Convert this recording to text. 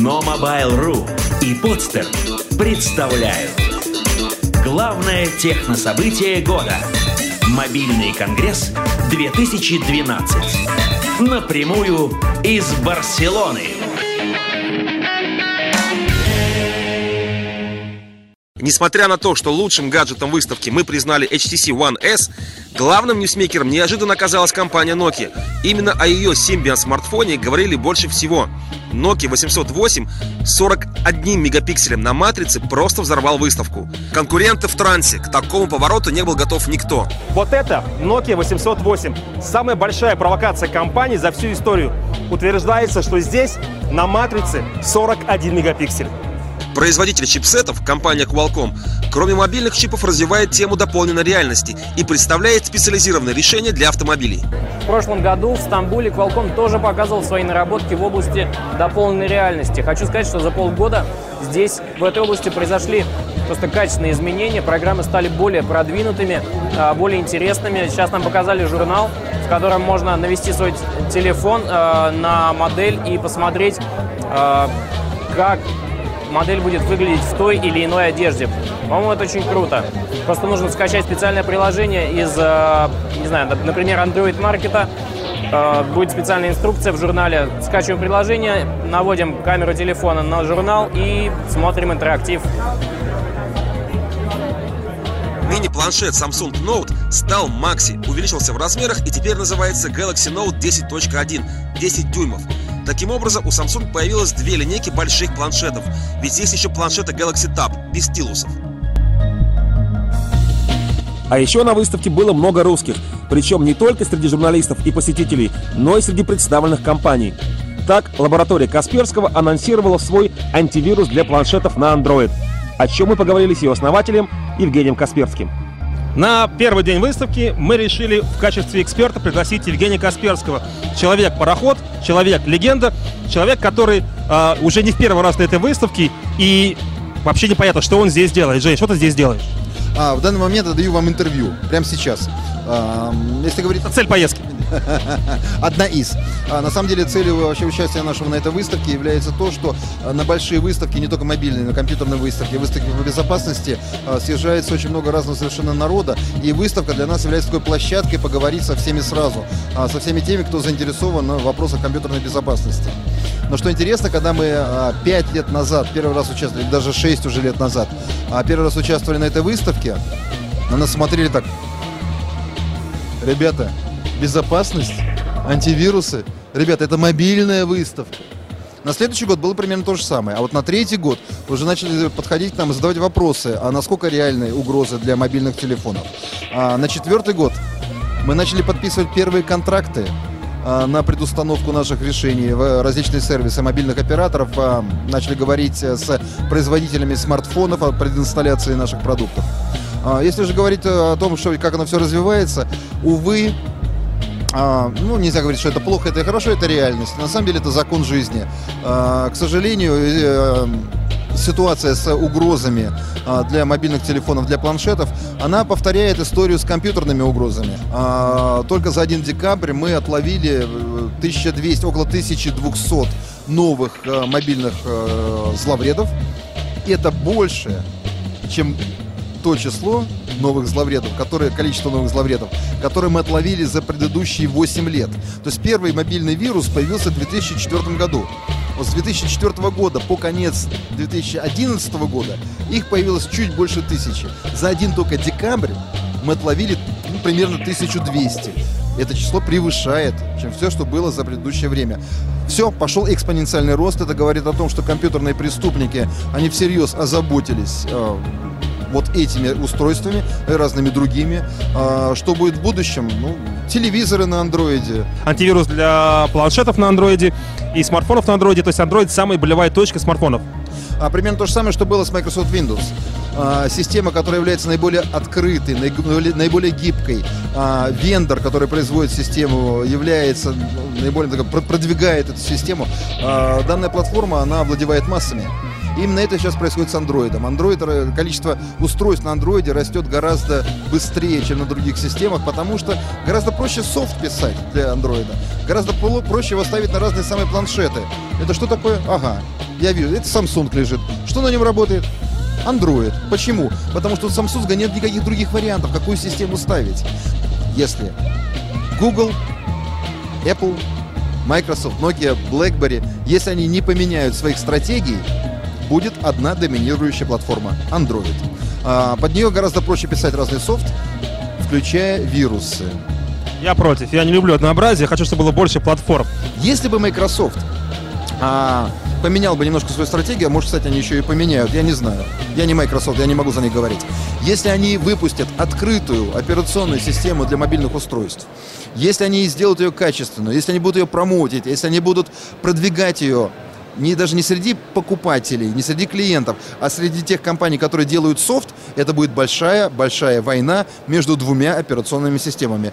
Но Mobile.ru и Подстер представляют. Главное технособытие года. Мобильный конгресс 2012 Напрямую из Барселоны Несмотря на то, что лучшим гаджетом выставки мы признали HTC One S, главным ньюсмейкером неожиданно оказалась компания Nokia. Именно о ее Symbian смартфоне говорили больше всего. Nokia 808 с 41 мегапикселем на матрице просто взорвал выставку. Конкуренты в трансе, к такому повороту не был готов никто. Вот это Nokia 808. Самая большая провокация компании за всю историю. Утверждается, что здесь на матрице 41 мегапиксель. Производитель чипсетов, компания Qualcomm, кроме мобильных чипов развивает тему дополненной реальности и представляет специализированные решения для автомобилей. В прошлом году в Стамбуле Qualcomm тоже показывал свои наработки в области дополненной реальности. Хочу сказать, что за полгода здесь, в этой области, произошли просто качественные изменения. Программы стали более продвинутыми, а, более интересными. Сейчас нам показали журнал, в котором можно навести свой телефон а, на модель и посмотреть, а, как модель будет выглядеть в той или иной одежде. По-моему, это очень круто. Просто нужно скачать специальное приложение из, э, не знаю, например, Android Market. Э, будет специальная инструкция в журнале. Скачиваем приложение, наводим камеру телефона на журнал и смотрим интерактив. Мини-планшет Samsung Note стал Maxi, увеличился в размерах и теперь называется Galaxy Note 10.1, 10 дюймов. Таким образом, у Samsung появилось две линейки больших планшетов, ведь есть еще планшеты Galaxy Tab без стилусов. А еще на выставке было много русских, причем не только среди журналистов и посетителей, но и среди представленных компаний. Так, лаборатория Касперского анонсировала свой антивирус для планшетов на Android, о чем мы поговорили с ее основателем Евгением Касперским. На первый день выставки мы решили в качестве эксперта пригласить Евгения Касперского. Человек-пароход, человек-легенда, человек, который э, уже не в первый раз на этой выставке, и вообще непонятно, что он здесь делает. Жень, что ты здесь делаешь? А, в данный момент я даю вам интервью, прямо сейчас. А, если говорить... Цель поездки. Одна из. А, на самом деле целью вообще участия нашего на этой выставке является то, что а, на большие выставки, не только мобильные, но и компьютерные выставки, выставки по безопасности, а, съезжается очень много разного совершенно народа. И выставка для нас является такой площадкой поговорить со всеми сразу, а, со всеми теми, кто заинтересован в вопросах компьютерной безопасности. Но что интересно, когда мы а, 5 лет назад, первый раз участвовали, даже 6 уже лет назад, а, первый раз участвовали на этой выставке, на нас смотрели так, ребята, безопасность, антивирусы. Ребята, это мобильная выставка. На следующий год было примерно то же самое. А вот на третий год уже начали подходить к нам и задавать вопросы, а насколько реальны угрозы для мобильных телефонов. А на четвертый год мы начали подписывать первые контракты а, на предустановку наших решений в различные сервисы мобильных операторов, а, начали говорить с производителями смартфонов о прединсталляции наших продуктов. А, Если же говорить о том, что, как оно все развивается, увы, а, ну, нельзя говорить, что это плохо, это хорошо, это реальность. На самом деле это закон жизни. А, к сожалению, э, ситуация с угрозами а, для мобильных телефонов, для планшетов, она повторяет историю с компьютерными угрозами. А, только за 1 декабрь мы отловили э, 1200, около 1200 новых э, мобильных э, зловредов. Это больше, чем то число новых зловредов, которые, количество новых зловредов, которые мы отловили за предыдущие 8 лет. То есть первый мобильный вирус появился в 2004 году. Вот с 2004 года по конец 2011 года их появилось чуть больше тысячи. За один только декабрь мы отловили ну, примерно 1200. Это число превышает, чем все, что было за предыдущее время. Все, пошел экспоненциальный рост. Это говорит о том, что компьютерные преступники, они всерьез озаботились э, вот этими устройствами и разными другими. А, что будет в будущем? Ну, телевизоры на андроиде. Антивирус для планшетов на андроиде и смартфонов на андроиде. То есть Android самая болевая точка смартфонов. А, примерно то же самое, что было с Microsoft Windows. А, система, которая является наиболее открытой, наиболее, наиболее гибкой. А, вендор, который производит систему, является ну, наиболее так, продвигает эту систему. А, данная платформа, она овладевает массами. Именно это сейчас происходит с андроидом. Android, количество устройств на андроиде растет гораздо быстрее, чем на других системах, потому что гораздо проще софт писать для андроида. Гораздо проще его ставить на разные самые планшеты. Это что такое? Ага, Я вижу, это Samsung лежит. Что на нем работает? Android. Почему? Потому что у Samsung нет никаких других вариантов, какую систему ставить. Если Google, Apple, Microsoft, Nokia, BlackBerry, если они не поменяют своих стратегий, будет одна доминирующая платформа – Android. А, под нее гораздо проще писать разный софт, включая вирусы. Я против. Я не люблю однообразие. Хочу, чтобы было больше платформ. Если бы Microsoft а, поменял бы немножко свою стратегию, а может, кстати, они еще и поменяют, я не знаю. Я не Microsoft, я не могу за них говорить. Если они выпустят открытую операционную систему для мобильных устройств, если они сделают ее качественную, если они будут ее промоутить, если они будут продвигать ее не, даже не среди покупателей, не среди клиентов, а среди тех компаний, которые делают софт, это будет большая-большая война между двумя операционными системами.